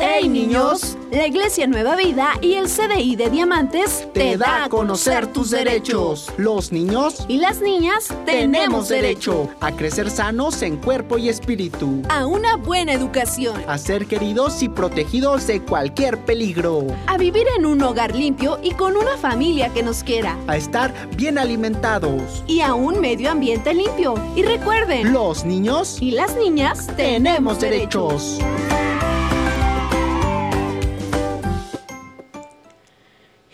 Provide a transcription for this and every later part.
¡Hey niños! La Iglesia Nueva Vida y el CDI de Diamantes te da a conocer tus derechos. Los niños y las niñas tenemos derecho a crecer sanos en cuerpo y espíritu, a una buena educación, a ser queridos y protegidos de cualquier peligro, a vivir en un hogar limpio y con una familia que nos quiera, a estar bien alimentados. Y a un medio ambiente limpio. Y recuerden, los niños y las niñas tenemos derechos.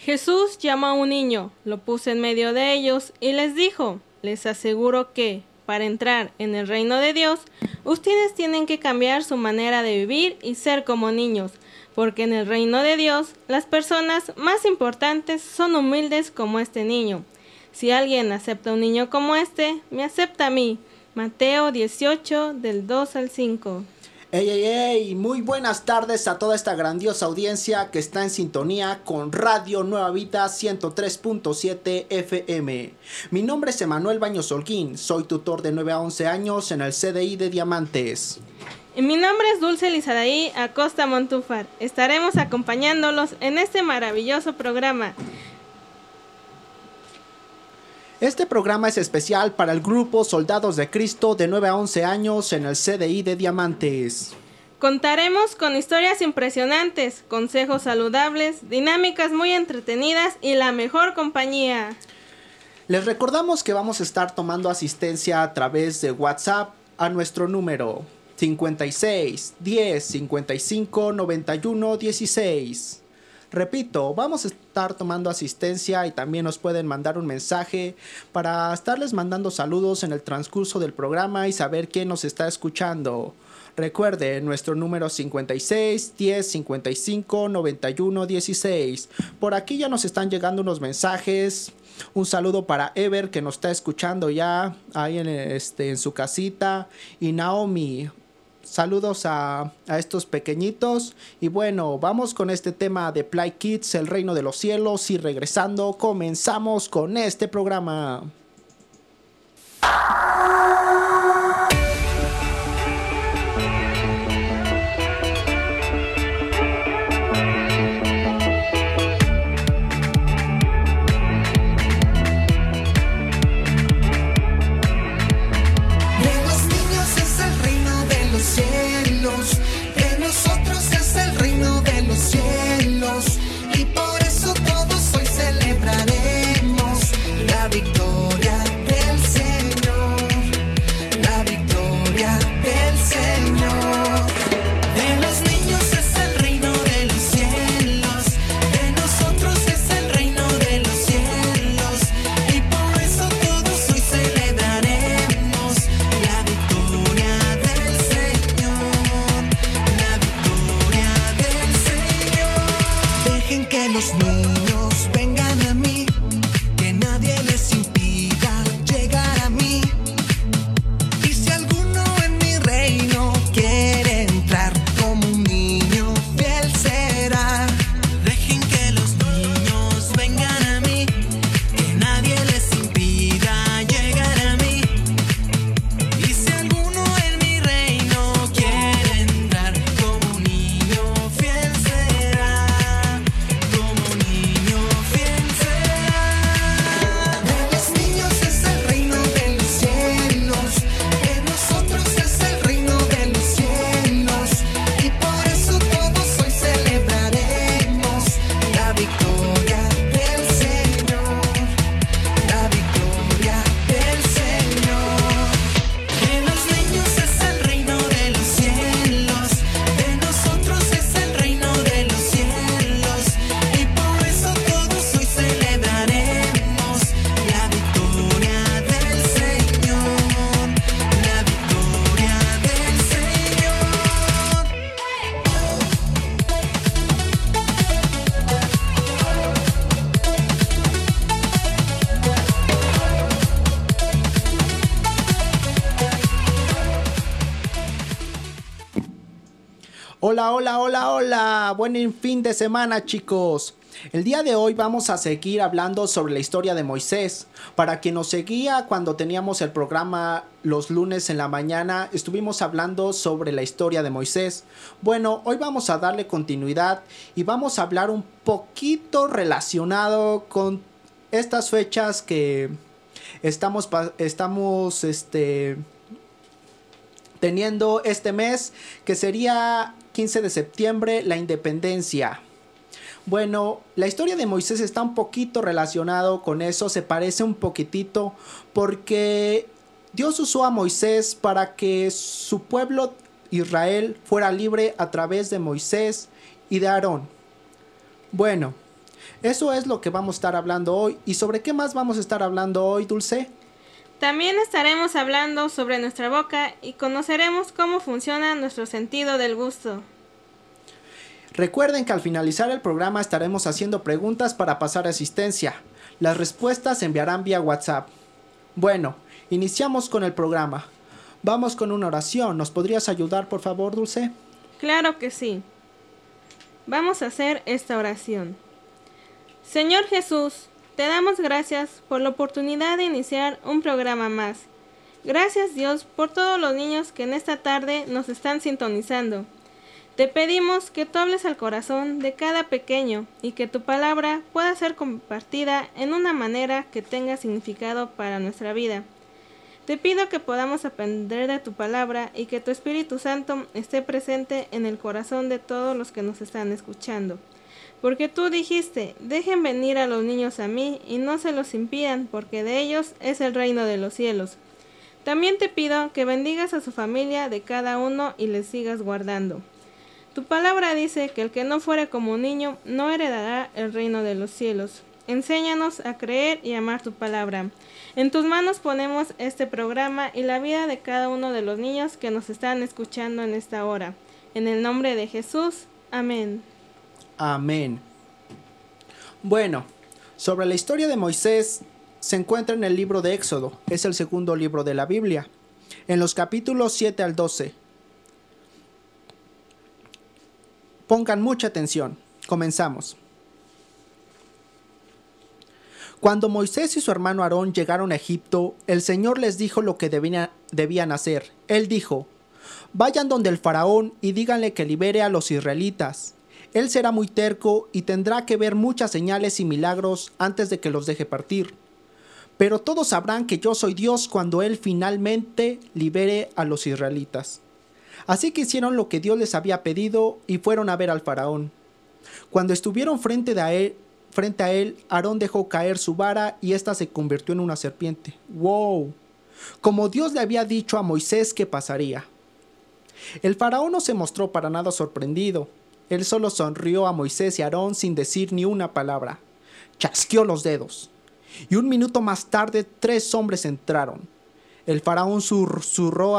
Jesús llamó a un niño, lo puso en medio de ellos y les dijo, les aseguro que, para entrar en el reino de Dios, ustedes tienen que cambiar su manera de vivir y ser como niños, porque en el reino de Dios las personas más importantes son humildes como este niño. Si alguien acepta a un niño como este, me acepta a mí. Mateo 18 del 2 al 5. Ey, ey, ey, muy buenas tardes a toda esta grandiosa audiencia que está en sintonía con Radio Nueva Vida 103.7 FM. Mi nombre es Emanuel Baños Holguín, soy tutor de 9 a 11 años en el CDI de Diamantes. Mi nombre es Dulce Lizadaí Acosta Montúfar. Estaremos acompañándolos en este maravilloso programa. Este programa es especial para el grupo Soldados de Cristo de 9 a 11 años en el CDI de Diamantes. Contaremos con historias impresionantes, consejos saludables, dinámicas muy entretenidas y la mejor compañía. Les recordamos que vamos a estar tomando asistencia a través de WhatsApp a nuestro número 56 10 55 91 16. Repito, vamos a estar tomando asistencia y también nos pueden mandar un mensaje para estarles mandando saludos en el transcurso del programa y saber quién nos está escuchando. Recuerde nuestro número 56 10 55 91 16. Por aquí ya nos están llegando unos mensajes. Un saludo para Ever que nos está escuchando ya ahí en, este, en su casita. Y Naomi, Saludos a, estos pequeñitos. Y bueno, vamos con este tema de Play Kids, el reino de los cielos. Y regresando, comenzamos con este programa. Hola, hola, hola, hola. Buen fin de semana, chicos. El día de hoy vamos a seguir hablando sobre la historia de Moisés. Para quien nos seguía cuando teníamos el programa los lunes en la mañana, estuvimos hablando sobre la historia de Moisés. Bueno, hoy vamos a darle continuidad y vamos a hablar un poquito relacionado con estas fechas que estamos, estamos este, teniendo este mes, que sería 15 de septiembre, la independencia. Bueno, la historia de Moisés está un poquito relacionado con eso, se parece un poquitito, porque Dios usó a Moisés para que su pueblo Israel fuera libre a través de Moisés y de Aarón. Bueno, eso es lo que vamos a estar hablando hoy. ¿Y sobre qué más vamos a estar hablando hoy, Dulce? También estaremos hablando sobre nuestra boca y conoceremos cómo funciona nuestro sentido del gusto. Recuerden que al finalizar el programa estaremos haciendo preguntas para pasar asistencia. Las respuestas se enviarán vía WhatsApp. Bueno, iniciamos con el programa. Vamos con una oración. ¿Nos podrías ayudar, por favor, Dulce? Claro que sí. Vamos a hacer esta oración. Señor Jesús, te damos gracias por la oportunidad de iniciar un programa más. Gracias Dios por todos los niños que en esta tarde nos están sintonizando. Te pedimos que tú hables al corazón de cada pequeño y que tu palabra pueda ser compartida en una manera que tenga significado para nuestra vida. Te pido que podamos aprender de tu palabra y que tu Espíritu Santo esté presente en el corazón de todos los que nos están escuchando. Porque tú dijiste, dejen venir a los niños a mí y no se los impidan, porque de ellos es el reino de los cielos. También te pido que bendigas a su familia de cada uno y les sigas guardando. Tu palabra dice que el que no fuere como un niño no heredará el reino de los cielos. Enséñanos a creer y amar tu palabra. En tus manos ponemos este programa y la vida de cada uno de los niños que nos están escuchando en esta hora. En el nombre de Jesús. Amén. Amén. Bueno, sobre la historia de Moisés se encuentra en el libro de Éxodo. Es el segundo libro de la Biblia. En los capítulos 7 al 12. Pongan mucha atención. Comenzamos. Cuando Moisés y su hermano Aarón llegaron a Egipto, el Señor les dijo lo que debían hacer. Él dijo, Vayan donde el faraón y díganle que libere a los israelitas. Él será muy terco y tendrá que ver muchas señales y milagros antes de que los deje partir. Pero todos sabrán que yo soy Dios cuando Él finalmente libere a los israelitas. Así que hicieron lo que Dios les había pedido y fueron a ver al faraón. Cuando estuvieron frente, a él, frente a él, Aarón dejó caer su vara y ésta se convirtió en una serpiente. ¡Wow! Como Dios le había dicho a Moisés que pasaría. El faraón no se mostró para nada sorprendido. Él solo sonrió a Moisés y Aarón sin decir ni una palabra. Chasqueó los dedos. Y un minuto más tarde tres hombres entraron. El faraón susurró,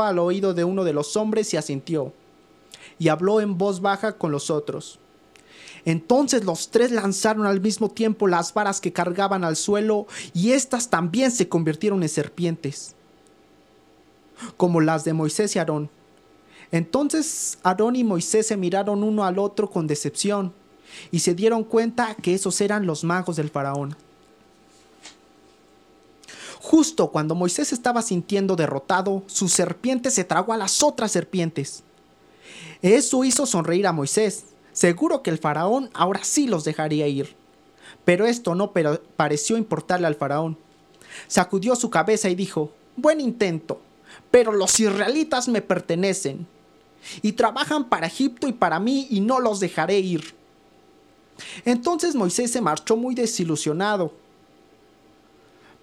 al oído de uno de los hombres y asintió, y habló en voz baja con los otros. Entonces los tres lanzaron al mismo tiempo las varas que cargaban al suelo, y éstas también se convirtieron en serpientes, como las de Moisés y Aarón. Entonces Aarón y Moisés se miraron uno al otro con decepción, y se dieron cuenta que esos eran los magos del faraón. Justo cuando Moisés estaba sintiendo derrotado, su serpiente se tragó a las otras serpientes. Eso hizo sonreír a Moisés. Seguro que el faraón ahora sí los dejaría ir. Pero esto no pareció importarle al faraón. Sacudió su cabeza y dijo, Buen intento, pero los israelitas me pertenecen. Y trabajan para Egipto y para mí y no los dejaré ir. Entonces Moisés se marchó muy desilusionado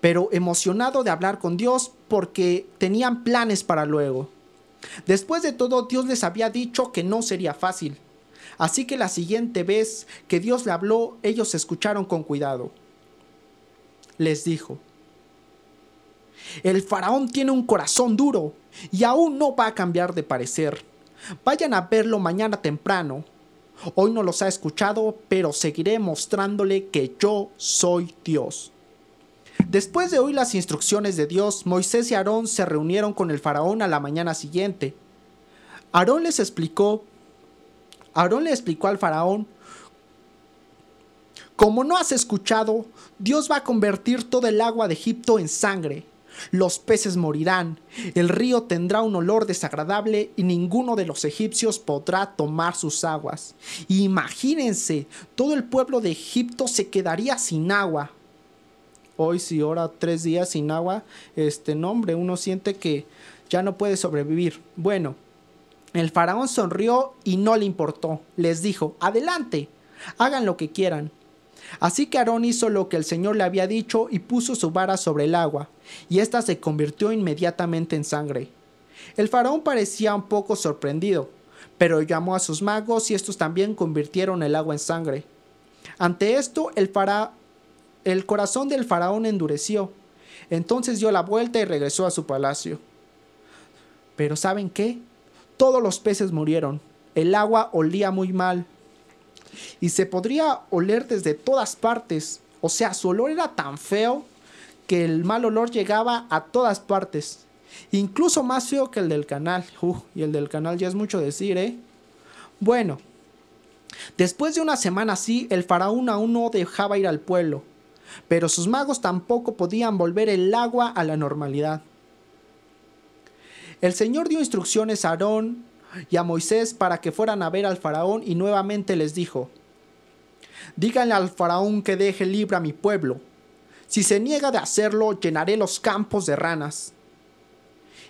pero emocionado de hablar con Dios porque tenían planes para luego. Después de todo, Dios les había dicho que no sería fácil. Así que la siguiente vez que Dios le habló, ellos escucharon con cuidado. Les dijo, el faraón tiene un corazón duro y aún no va a cambiar de parecer. Vayan a verlo mañana temprano. Hoy no los ha escuchado, pero seguiré mostrándole que yo soy Dios. Después de oír las instrucciones de Dios, Moisés y Aarón se reunieron con el faraón a la mañana siguiente. Aarón les explicó, Aarón le explicó al faraón como no has escuchado, Dios va a convertir todo el agua de Egipto en sangre. Los peces morirán, el río tendrá un olor desagradable y ninguno de los egipcios podrá tomar sus aguas. Imagínense, todo el pueblo de Egipto se quedaría sin agua. Hoy si ora tres días sin agua, este nombre, uno siente que ya no puede sobrevivir. Bueno, el faraón sonrió y no le importó. Les dijo, adelante, hagan lo que quieran. Así que Aarón hizo lo que el Señor le había dicho y puso su vara sobre el agua, y ésta se convirtió inmediatamente en sangre. El faraón parecía un poco sorprendido, pero llamó a sus magos y estos también convirtieron el agua en sangre. Ante esto, el, el corazón del faraón endureció. Entonces dio la vuelta y regresó a su palacio. Pero ¿saben qué? Todos los peces murieron. El agua olía muy mal y se podría oler desde todas partes. O sea, su olor era tan feo que el mal olor llegaba a todas partes. Incluso más feo que el del canal. y el del canal ya es mucho decir, ¿eh? Bueno, después de una semana así, el faraón aún no dejaba ir al pueblo. Pero sus magos tampoco podían volver el agua a la normalidad. El Señor dio instrucciones a Aarón y a Moisés para que fueran a ver al faraón y nuevamente les dijo, díganle al faraón que deje libre a mi pueblo. Si se niega de hacerlo, llenaré los campos de ranas.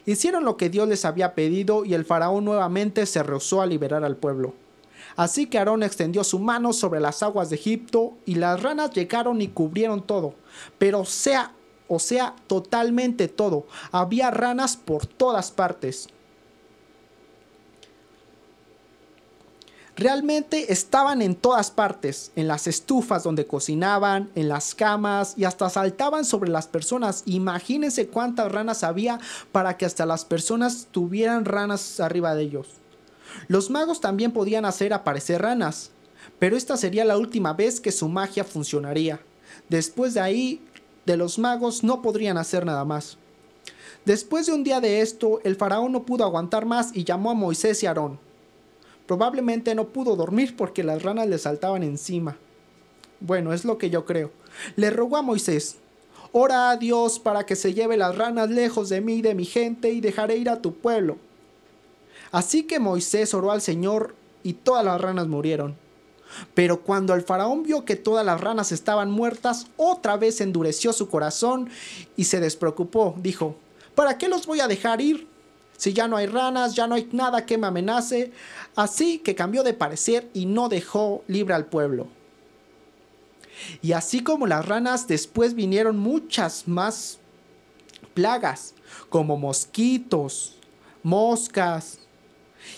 Hicieron lo que Dios les había pedido y el faraón nuevamente se rehusó a liberar al pueblo. Así que Aarón extendió su mano sobre las aguas de Egipto y las ranas llegaron y cubrieron todo. Pero sea, o sea, totalmente todo. Había ranas por todas partes. Realmente estaban en todas partes, en las estufas donde cocinaban, en las camas y hasta saltaban sobre las personas. Imagínense cuántas ranas había para que hasta las personas tuvieran ranas arriba de ellos. Los magos también podían hacer aparecer ranas, pero esta sería la última vez que su magia funcionaría. Después de ahí, de los magos no podrían hacer nada más. Después de un día de esto, el faraón no pudo aguantar más y llamó a Moisés y Aarón. Probablemente no pudo dormir porque las ranas le saltaban encima. Bueno, es lo que yo creo. Le rogó a Moisés, ora a Dios para que se lleve las ranas lejos de mí y de mi gente y dejaré ir a tu pueblo. Así que Moisés oró al Señor y todas las ranas murieron. Pero cuando el faraón vio que todas las ranas estaban muertas, otra vez endureció su corazón y se despreocupó. Dijo, ¿para qué los voy a dejar ir? Si ya no hay ranas, ya no hay nada que me amenace. Así que cambió de parecer y no dejó libre al pueblo. Y así como las ranas, después vinieron muchas más plagas, como mosquitos, moscas,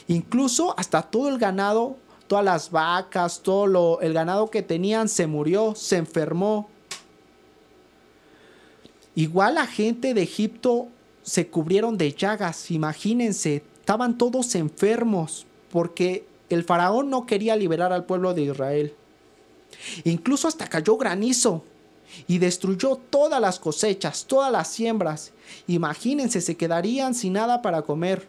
incluso hasta todo el ganado, todas las vacas, todo el ganado que tenían se murió, se enfermó. Igual la gente de Egipto se cubrieron de llagas, imagínense, estaban todos enfermos porque el faraón no quería liberar al pueblo de Israel. Incluso hasta cayó granizo y destruyó todas las cosechas, todas las siembras. Imagínense, se quedarían sin nada para comer.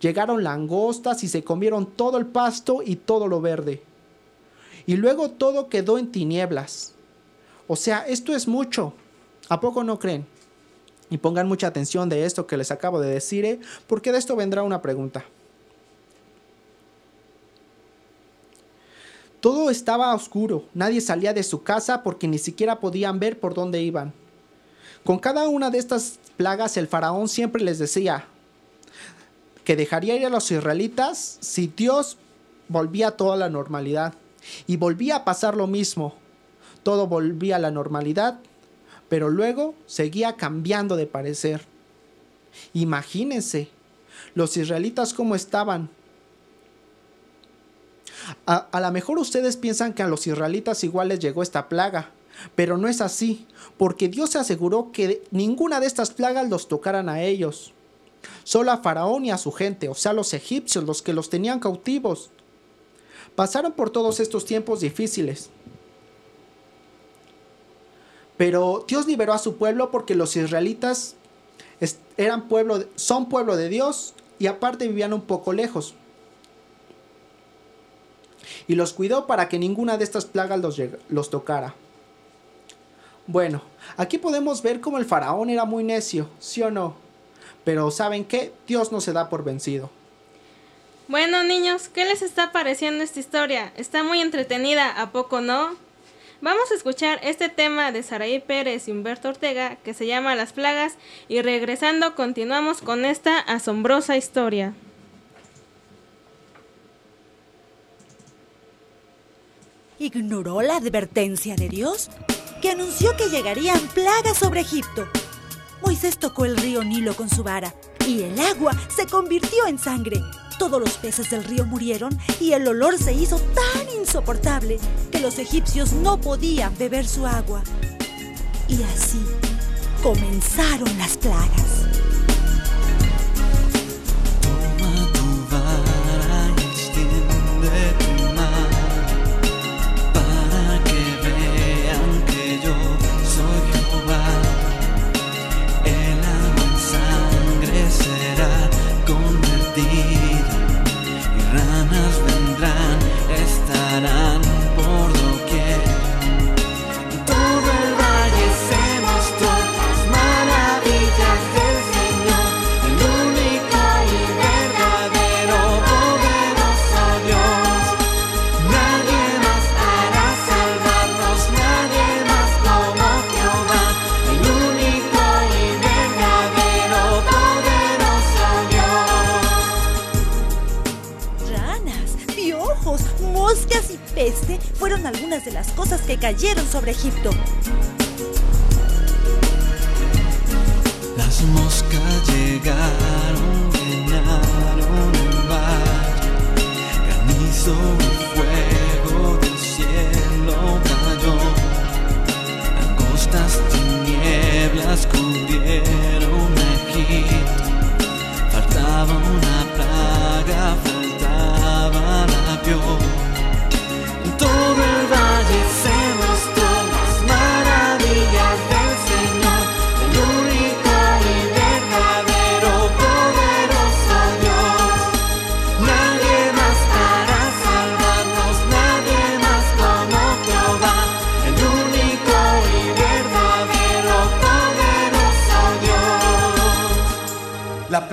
Llegaron langostas y se comieron todo el pasto y todo lo verde. Y luego todo quedó en tinieblas. O sea, esto es mucho. ¿A poco no creen? Y pongan mucha atención de esto que les acabo de decir, ¿eh? porque de esto vendrá una pregunta. Todo estaba oscuro, nadie salía de su casa porque ni siquiera podían ver por dónde iban. Con cada una de estas plagas el faraón siempre les decía que dejaría ir a los israelitas si Dios volvía a toda la normalidad. Y volvía a pasar lo mismo. Todo volvía a la normalidad pero luego seguía cambiando de parecer. Imagínense, los israelitas cómo estaban. A, a lo mejor ustedes piensan que a los israelitas igual les llegó esta plaga, pero no es así, porque Dios se aseguró que ninguna de estas plagas los tocaran a ellos. Solo a Faraón y a su gente, o sea, los egipcios, los que los tenían cautivos. Pasaron por todos estos tiempos difíciles, pero Dios liberó a su pueblo porque los israelitas eran pueblo, son pueblo de Dios y aparte vivían un poco lejos. y los cuidó para que ninguna de estas plagas los, los tocara. Bueno, aquí podemos ver cómo el faraón era muy necio, ¿sí o no? Pero ¿saben qué? Dios no se da por vencido. Bueno, niños, ¿qué les está pareciendo esta historia? Está muy entretenida, ¿a poco no? Vamos a escuchar este tema de Saraí Pérez y Humberto Ortega que se llama Las Plagas y regresando continuamos con esta asombrosa historia. ¿Ignoró la advertencia de Dios? Que anunció que llegarían plagas sobre Egipto. Moisés tocó el río Nilo con su vara y el agua se convirtió en sangre. Todos los peces del río murieron y el olor se hizo tan insoportable que los egipcios no podían beber su agua. Y así comenzaron las plagas. Que cayeron sobre Egipto. Las moscas llegaron,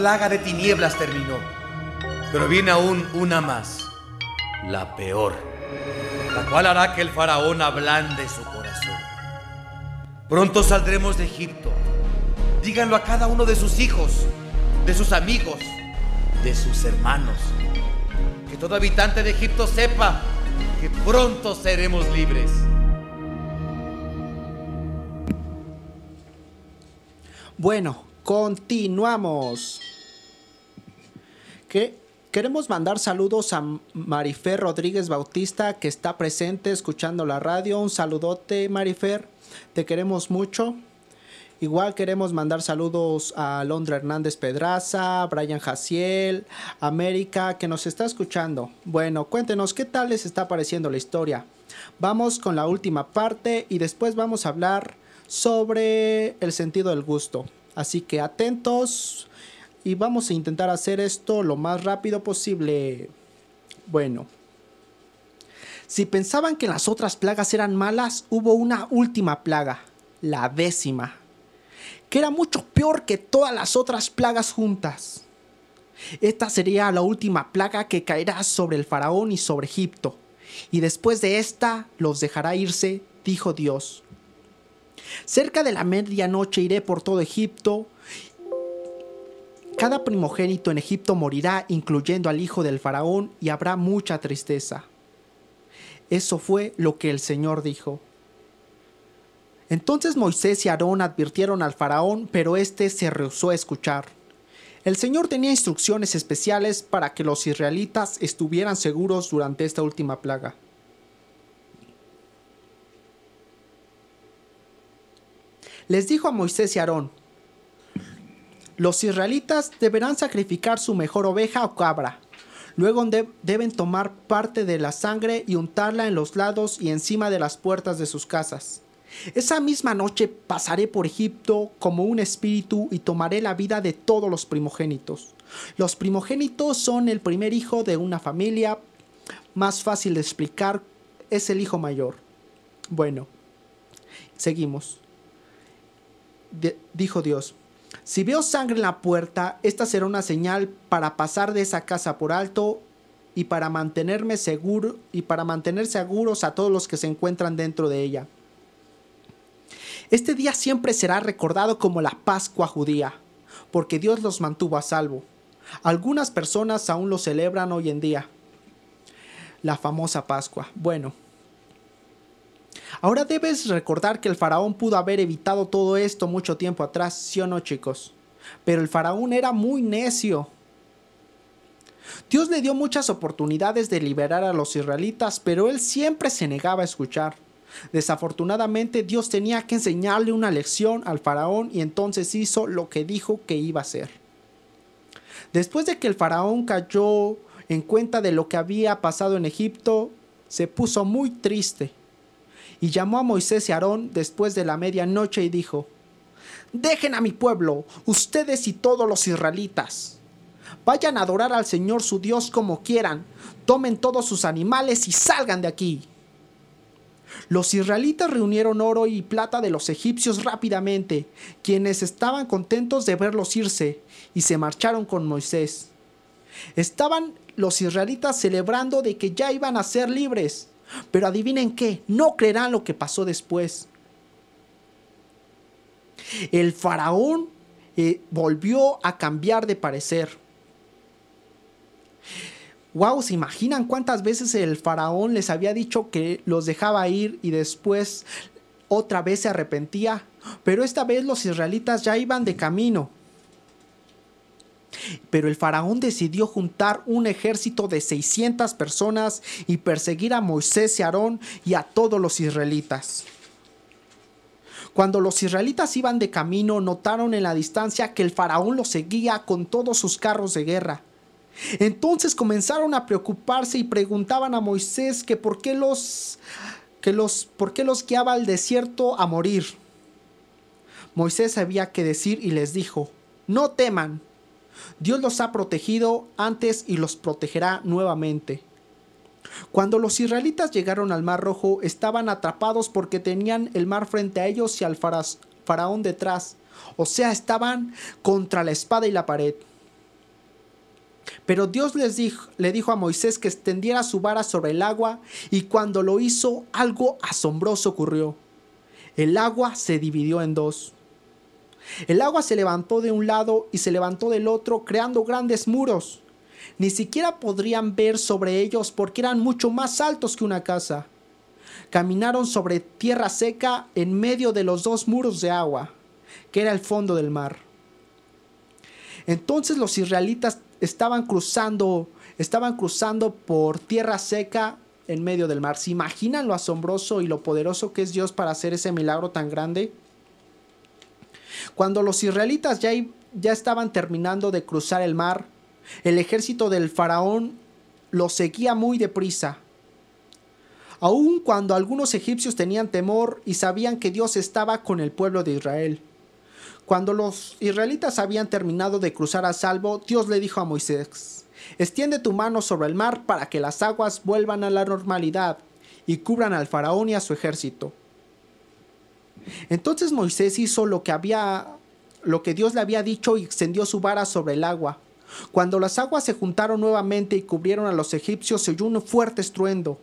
plaga de tinieblas terminó, pero viene aún una más, la peor, la cual hará que el faraón ablande su corazón. Pronto saldremos de Egipto. Díganlo a cada uno de sus hijos, de sus amigos, de sus hermanos. Que todo habitante de Egipto sepa que pronto seremos libres. Bueno, continuamos que queremos mandar saludos a Marifer Rodríguez Bautista que está presente escuchando la radio. Un saludote Marifer, te queremos mucho. Igual queremos mandar saludos a Londra Hernández Pedraza, Brian Jaciel, América, que nos está escuchando. Bueno, cuéntenos qué tal les está pareciendo la historia. Vamos con la última parte y después vamos a hablar sobre el sentido del gusto. Así que atentos, y vamos a intentar hacer esto lo más rápido posible. Bueno. Si pensaban que las otras plagas eran malas, hubo una última plaga, la décima, que era mucho peor que todas las otras plagas juntas. Esta sería la última plaga que caerá sobre el faraón y sobre Egipto, y después de esta los dejará irse, dijo Dios. Cerca de la medianoche iré por todo Egipto cada primogénito en Egipto morirá, incluyendo al hijo del faraón, y habrá mucha tristeza. Eso fue lo que el Señor dijo. Entonces Moisés y Aarón advirtieron al faraón, pero éste se rehusó a escuchar. El Señor tenía instrucciones especiales para que los israelitas estuvieran seguros durante esta última plaga. Les dijo a Moisés y Aarón, los israelitas deberán sacrificar su mejor oveja o cabra. Luego deben tomar parte de la sangre y untarla en los lados y encima de las puertas de sus casas. Esa misma noche pasaré por Egipto como un espíritu y tomaré la vida de todos los primogénitos. Los primogénitos son el primer hijo de una familia. más fácil de explicar es el hijo mayor. Bueno, seguimos. Dijo Dios, si veo sangre en la puerta, esta será una señal para pasar de esa casa por alto y para mantenerme seguro y para mantener seguros a todos los que se encuentran dentro de ella. Este día siempre será recordado como la Pascua judía, porque Dios los mantuvo a salvo. Algunas personas aún lo celebran hoy en día. La famosa Pascua. Bueno. Ahora debes recordar que el faraón pudo haber evitado todo esto mucho tiempo atrás, ¿sí o no chicos? Pero el faraón era muy necio. Dios le dio muchas oportunidades de liberar a los israelitas, pero él siempre se negaba a escuchar. Desafortunadamente Dios tenía que enseñarle una lección al faraón y entonces hizo lo que dijo que iba a hacer. Después de que el faraón cayó en cuenta de lo que había pasado en Egipto, se puso muy triste y llamó a Moisés y Aarón después de la medianoche y dijo, Dejen a mi pueblo, ustedes y todos los israelitas. Vayan a adorar al Señor su Dios como quieran, tomen todos sus animales y salgan de aquí. Los israelitas reunieron oro y plata de los egipcios rápidamente, quienes estaban contentos de verlos irse, y se marcharon con Moisés. Estaban los israelitas celebrando de que ya iban a ser libres, pero adivinen qué, no creerán lo que pasó después. El faraón eh, volvió a cambiar de parecer. Wow, ¿se imaginan cuántas veces el faraón les había dicho que los dejaba ir y después otra vez se arrepentía? Pero esta vez los israelitas ya iban de camino. Pero el faraón decidió juntar un ejército de 600 personas y perseguir a Moisés y Aarón y a todos los israelitas. Cuando los israelitas iban de camino, notaron en la distancia que el faraón los seguía con todos sus carros de guerra. Entonces comenzaron a preocuparse y preguntaban a Moisés que por qué los que los por qué los guiaba al desierto a morir. Moisés sabía qué decir y les dijo: "No teman. Dios los ha protegido antes y los protegerá nuevamente." Cuando los israelitas llegaron al Mar Rojo, estaban atrapados porque tenían el mar frente a ellos y al faraón detrás. O sea, estaban contra la espada y la pared. Pero Dios les dijo, le dijo a Moisés que extendiera su vara sobre el agua y cuando lo hizo algo asombroso ocurrió. El agua se dividió en dos. El agua se levantó de un lado y se levantó del otro creando grandes muros. Ni siquiera podrían ver sobre ellos porque eran mucho más altos que una casa. Caminaron sobre tierra seca en medio de los dos muros de agua, que era el fondo del mar. Entonces los israelitas estaban cruzando, estaban cruzando por tierra seca en medio del mar. ¿Se imaginan lo asombroso y lo poderoso que es Dios para hacer ese milagro tan grande? Cuando los israelitas ya, ya estaban terminando de cruzar el mar, el ejército del faraón los seguía muy deprisa. Aun cuando algunos egipcios tenían temor y sabían que Dios estaba con el pueblo de Israel. Cuando los israelitas habían terminado de cruzar a salvo, Dios le dijo a Moisés, extiende tu mano sobre el mar para que las aguas vuelvan a la normalidad y cubran al faraón y a su ejército. Entonces Moisés hizo lo que había lo que Dios le había dicho y extendió su vara sobre el agua. Cuando las aguas se juntaron nuevamente y cubrieron a los egipcios, se oyó un fuerte estruendo.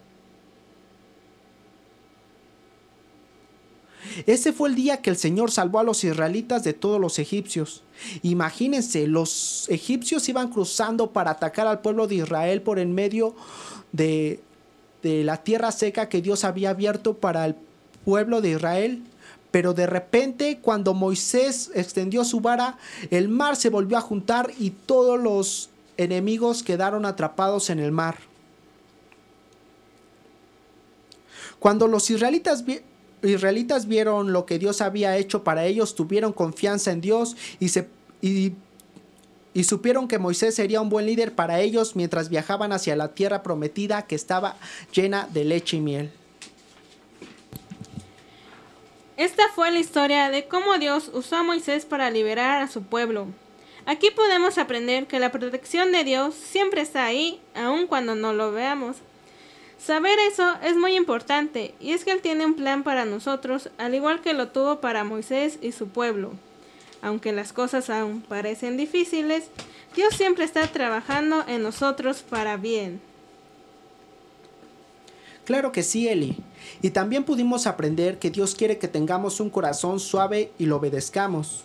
Ese fue el día que el Señor salvó a los israelitas de todos los egipcios. Imagínense, los egipcios iban cruzando para atacar al pueblo de Israel por en medio de, de la tierra seca que Dios había abierto para el pueblo de Israel. Pero de repente, cuando Moisés extendió su vara, el mar se volvió a juntar y todos los enemigos quedaron atrapados en el mar. Cuando los israelitas, israelitas vieron lo que Dios había hecho para ellos, tuvieron confianza en Dios y, se, y supieron que Moisés sería un buen líder para ellos mientras viajaban hacia la tierra prometida que estaba llena de leche y miel. Esta fue la historia de cómo Dios usó a Moisés para liberar a su pueblo. Aquí podemos aprender que la protección de Dios siempre está ahí, aun cuando no lo veamos. Saber eso es muy importante, y es que Él tiene un plan para nosotros, al igual que lo tuvo para Moisés y su pueblo. Aunque las cosas aún parecen difíciles, Dios siempre está trabajando en nosotros para bien. Claro que sí, Eli. Y también pudimos aprender que Dios quiere que tengamos un corazón suave y lo obedezcamos.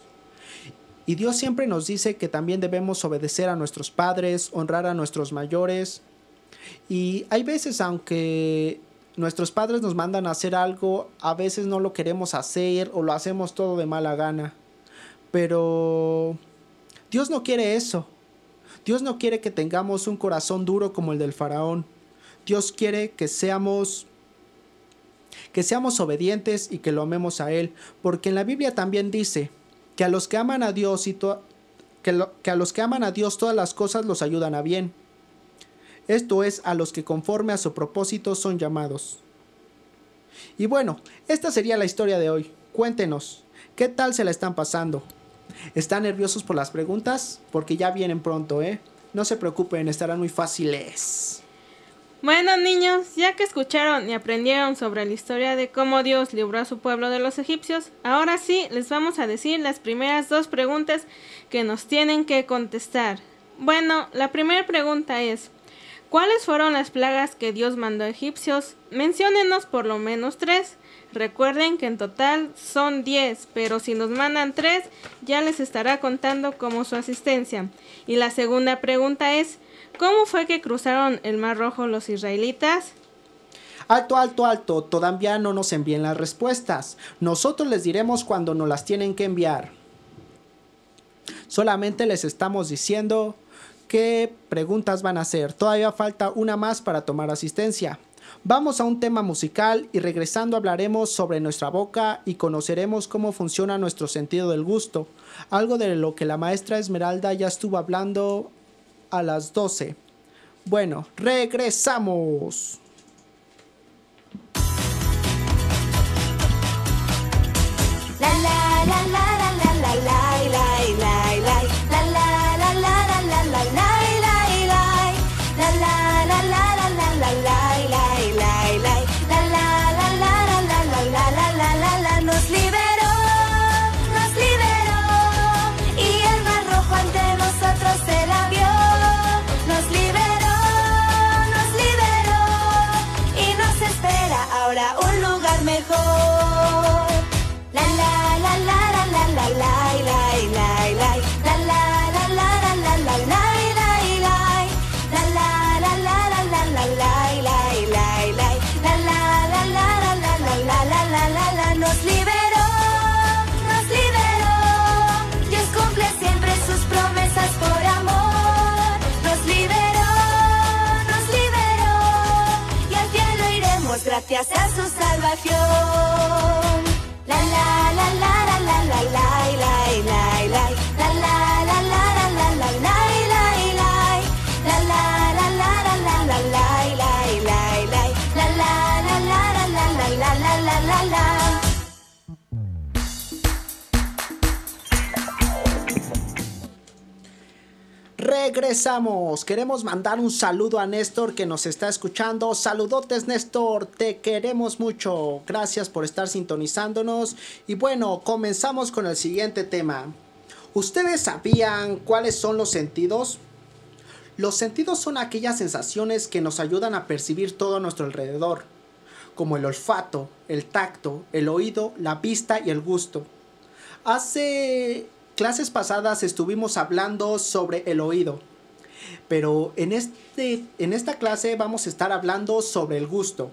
Y Dios siempre nos dice que también debemos obedecer a nuestros padres, honrar a nuestros mayores. Y hay veces, aunque nuestros padres nos mandan a hacer algo, a veces no lo queremos hacer o lo hacemos todo de mala gana. Pero Dios no quiere eso. Dios no quiere que tengamos un corazón duro como el del faraón. Dios quiere que seamos que seamos obedientes y que lo amemos a él, porque en la Biblia también dice que a los que aman a Dios y que, que a los que aman a Dios todas las cosas los ayudan a bien. Esto es a los que conforme a su propósito son llamados. Y bueno, esta sería la historia de hoy. Cuéntenos, ¿qué tal se la están pasando? ¿Están nerviosos por las preguntas? Porque ya vienen pronto, ¿eh? No se preocupen, estarán muy fáciles. Bueno niños, ya que escucharon y aprendieron sobre la historia de cómo Dios libró a su pueblo de los egipcios, ahora sí les vamos a decir las primeras dos preguntas que nos tienen que contestar. Bueno, la primera pregunta es, ¿cuáles fueron las plagas que Dios mandó a egipcios? Menciónenos por lo menos tres. Recuerden que en total son 10, pero si nos mandan 3, ya les estará contando como su asistencia. Y la segunda pregunta es, ¿cómo fue que cruzaron el Mar Rojo los israelitas? Alto, alto, alto, todavía no nos envíen las respuestas. Nosotros les diremos cuando nos las tienen que enviar. Solamente les estamos diciendo qué preguntas van a hacer. Todavía falta una más para tomar asistencia. Vamos a un tema musical y regresando hablaremos sobre nuestra boca y conoceremos cómo funciona nuestro sentido del gusto, algo de lo que la maestra Esmeralda ya estuvo hablando a las 12. Bueno, regresamos. Gracias a su salvación. La la la la la la la la la la la la la la la la la la la la Regresamos. Queremos mandar un saludo a Néstor que nos está escuchando. Saludotes Néstor, te queremos mucho. Gracias por estar sintonizándonos. Y bueno, comenzamos con el siguiente tema. ¿Ustedes sabían cuáles son los sentidos? Los sentidos son aquellas sensaciones que nos ayudan a percibir todo a nuestro alrededor, como el olfato, el tacto, el oído, la vista y el gusto. Hace clases pasadas estuvimos hablando sobre el oído, pero en, este, en esta clase vamos a estar hablando sobre el gusto.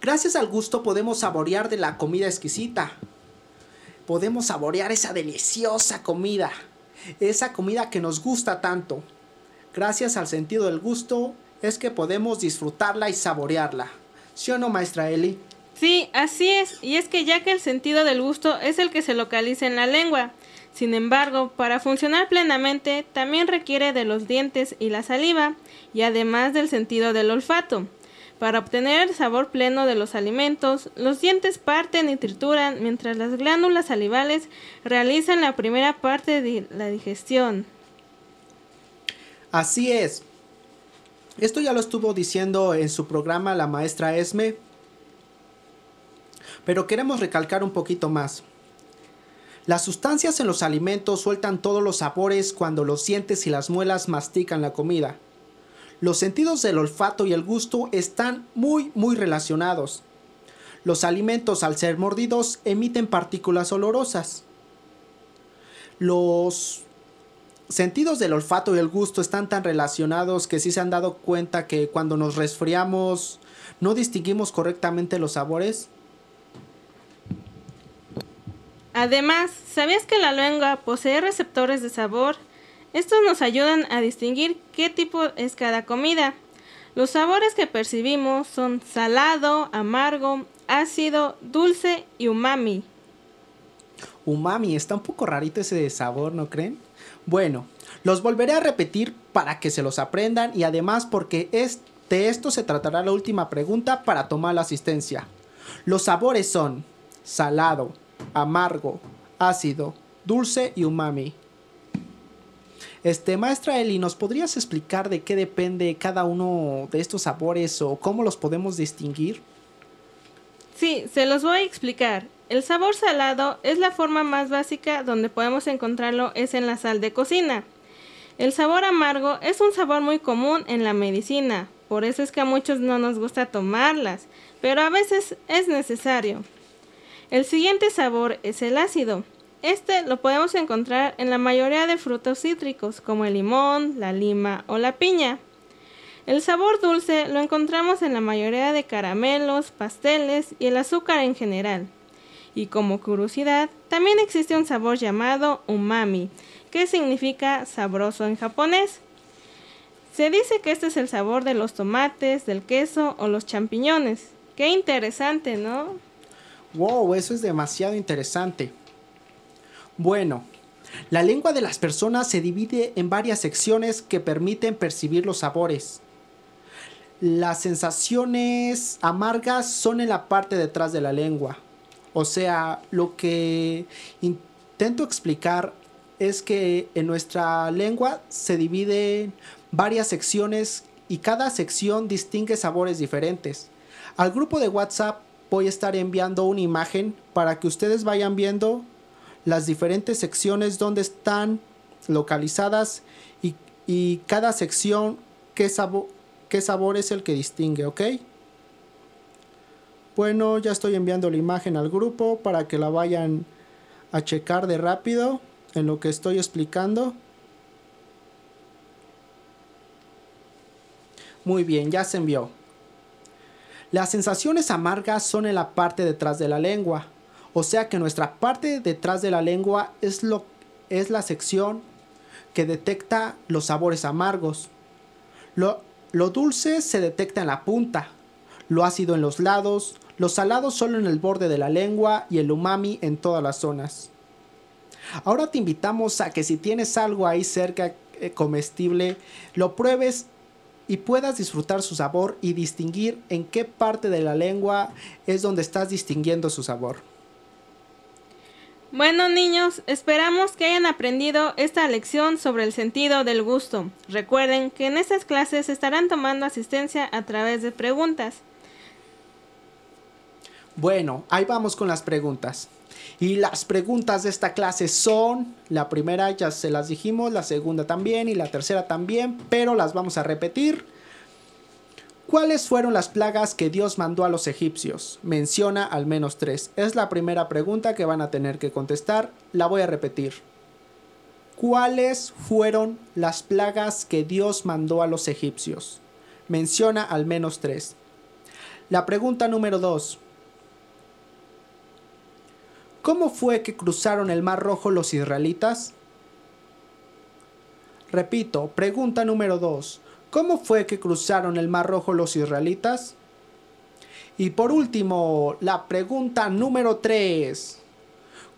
Gracias al gusto podemos saborear de la comida exquisita. Podemos saborear esa deliciosa comida, esa comida que nos gusta tanto. Gracias al sentido del gusto es que podemos disfrutarla y saborearla. ¿Sí o no, maestra Eli? Sí, así es, y es que ya que el sentido del gusto es el que se localiza en la lengua. Sin embargo, para funcionar plenamente también requiere de los dientes y la saliva, y además del sentido del olfato. Para obtener el sabor pleno de los alimentos, los dientes parten y trituran mientras las glándulas salivales realizan la primera parte de la digestión. Así es. Esto ya lo estuvo diciendo en su programa la maestra Esme, pero queremos recalcar un poquito más. Las sustancias en los alimentos sueltan todos los sabores cuando los dientes y las muelas mastican la comida. Los sentidos del olfato y el gusto están muy muy relacionados. Los alimentos al ser mordidos emiten partículas olorosas. Los sentidos del olfato y el gusto están tan relacionados que si se han dado cuenta que cuando nos resfriamos no distinguimos correctamente los sabores. Además, ¿sabías que la lengua posee receptores de sabor? Estos nos ayudan a distinguir qué tipo es cada comida. Los sabores que percibimos son salado, amargo, ácido, dulce y umami. Umami, está un poco rarito ese sabor, ¿no creen? Bueno, los volveré a repetir para que se los aprendan y además porque de esto se tratará la última pregunta para tomar la asistencia. Los sabores son salado, amargo, ácido, dulce y umami. Este, maestra Eli, ¿nos podrías explicar de qué depende cada uno de estos sabores o cómo los podemos distinguir? Sí, se los voy a explicar. El sabor salado es la forma más básica donde podemos encontrarlo es en la sal de cocina. El sabor amargo es un sabor muy común en la medicina, por eso es que a muchos no nos gusta tomarlas, pero a veces es necesario. El siguiente sabor es el ácido. Este lo podemos encontrar en la mayoría de frutos cítricos, como el limón, la lima o la piña. El sabor dulce lo encontramos en la mayoría de caramelos, pasteles y el azúcar en general. Y como curiosidad, también existe un sabor llamado umami, que significa sabroso en japonés. Se dice que este es el sabor de los tomates, del queso o los champiñones. Qué interesante, ¿no? Wow, eso es demasiado interesante. Bueno, la lengua de las personas se divide en varias secciones que permiten percibir los sabores. Las sensaciones amargas son en la parte detrás de la lengua. O sea, lo que intento explicar es que en nuestra lengua se divide en varias secciones y cada sección distingue sabores diferentes. Al grupo de WhatsApp voy a estar enviando una imagen para que ustedes vayan viendo las diferentes secciones donde están localizadas y, y cada sección qué, sabo qué sabor es el que distingue, ¿ok? Bueno, ya estoy enviando la imagen al grupo para que la vayan a checar de rápido en lo que estoy explicando. Muy bien, ya se envió. Las sensaciones amargas son en la parte detrás de la lengua. O sea que nuestra parte detrás de la lengua es, lo, es la sección que detecta los sabores amargos. Lo, lo dulce se detecta en la punta, lo ácido en los lados, los salados solo en el borde de la lengua y el umami en todas las zonas. Ahora te invitamos a que si tienes algo ahí cerca eh, comestible, lo pruebes y puedas disfrutar su sabor y distinguir en qué parte de la lengua es donde estás distinguiendo su sabor. Bueno niños, esperamos que hayan aprendido esta lección sobre el sentido del gusto. Recuerden que en estas clases estarán tomando asistencia a través de preguntas. Bueno, ahí vamos con las preguntas. Y las preguntas de esta clase son, la primera ya se las dijimos, la segunda también y la tercera también, pero las vamos a repetir. ¿Cuáles fueron las plagas que Dios mandó a los egipcios? Menciona al menos tres. Es la primera pregunta que van a tener que contestar. La voy a repetir. ¿Cuáles fueron las plagas que Dios mandó a los egipcios? Menciona al menos tres. La pregunta número dos. ¿Cómo fue que cruzaron el Mar Rojo los israelitas? Repito, pregunta número 2. ¿Cómo fue que cruzaron el Mar Rojo los israelitas? Y por último, la pregunta número 3.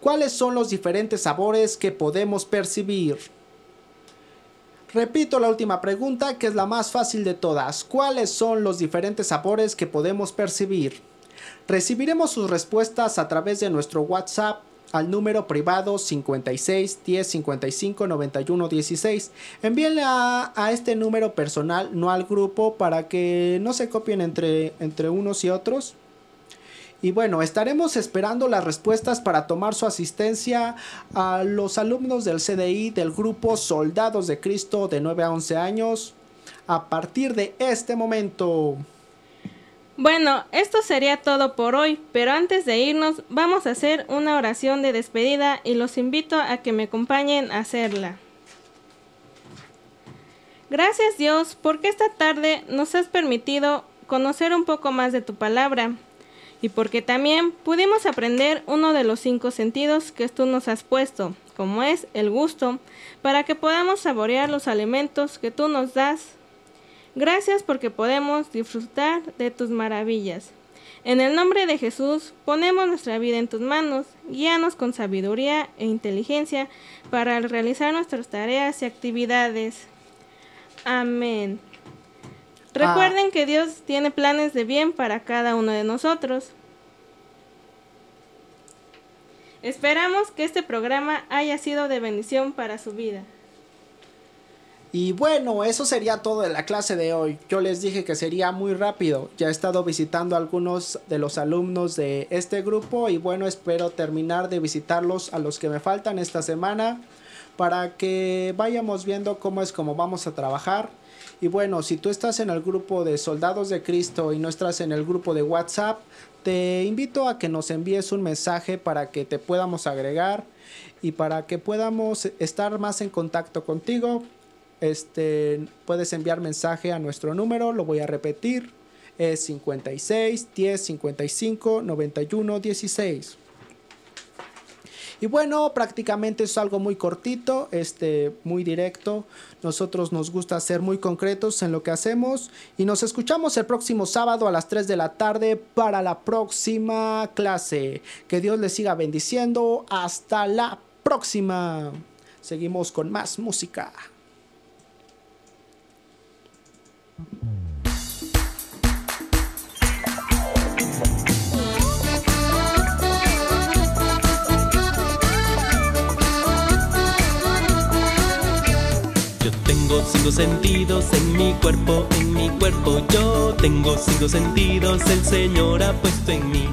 ¿Cuáles son los diferentes sabores que podemos percibir? Repito la última pregunta que es la más fácil de todas. ¿Cuáles son los diferentes sabores que podemos percibir? Recibiremos sus respuestas a través de nuestro WhatsApp al número privado 56 10 55 91 16. Envíenle a, este número personal, no al grupo, para que no se copien entre, entre unos y otros. Y bueno, estaremos esperando las respuestas para tomar su asistencia a los alumnos del CDI del grupo Soldados de Cristo de 9 a 11 años a partir de este momento. Bueno, esto sería todo por hoy, pero antes de irnos vamos a hacer una oración de despedida y los invito a que me acompañen a hacerla. Gracias Dios porque esta tarde nos has permitido conocer un poco más de tu palabra y porque también pudimos aprender uno de los cinco sentidos que tú nos has puesto, como es el gusto, para que podamos saborear los alimentos que tú nos das. Gracias porque podemos disfrutar de tus maravillas. En el nombre de Jesús ponemos nuestra vida en tus manos, guíanos con sabiduría e inteligencia para realizar nuestras tareas y actividades. Amén. Recuerden que Dios tiene planes de bien para cada uno de nosotros. Esperamos que este programa haya sido de bendición para su vida. Y bueno, eso sería todo de la clase de hoy. Yo les dije que sería muy rápido. Ya he estado visitando a algunos de los alumnos de este grupo y bueno, espero terminar de visitarlos a los que me faltan esta semana para que vayamos viendo cómo es como vamos a trabajar. Y bueno, si tú estás en el grupo de Soldados de Cristo y no estás en el grupo de WhatsApp, te invito a que nos envíes un mensaje para que te podamos agregar y para que podamos estar más en contacto contigo. Este, puedes enviar mensaje a nuestro número, lo voy a repetir, es 56 10 55 91 16. Y bueno, prácticamente es algo muy cortito, este, muy directo. Nosotros nos gusta ser muy concretos en lo que hacemos y nos escuchamos el próximo sábado a las 3 de la tarde para la próxima clase. Que Dios les siga bendiciendo. Hasta la próxima. Seguimos con más música. Yo tengo cinco sentidos en mi cuerpo, en mi cuerpo. Yo tengo cinco sentidos, el Señor ha puesto en mí.